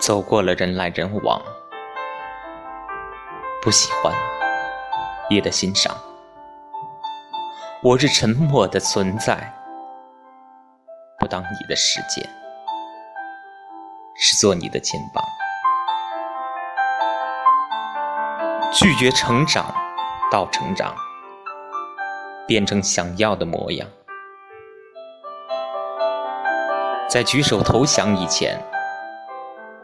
走过了人来人往，不喜欢也得欣赏。我是沉默的存在，不当你的世界，是做你的肩膀。拒绝成长，到成长，变成想要的模样。在举手投降以前，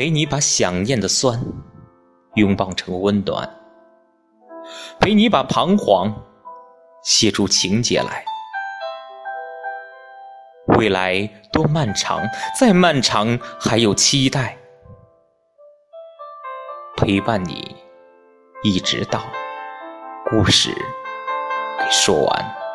陪你把想念的酸拥抱成温暖，陪你把彷徨写出情节来。未来多漫长，再漫长还有期待，陪伴你一直到故事给说完。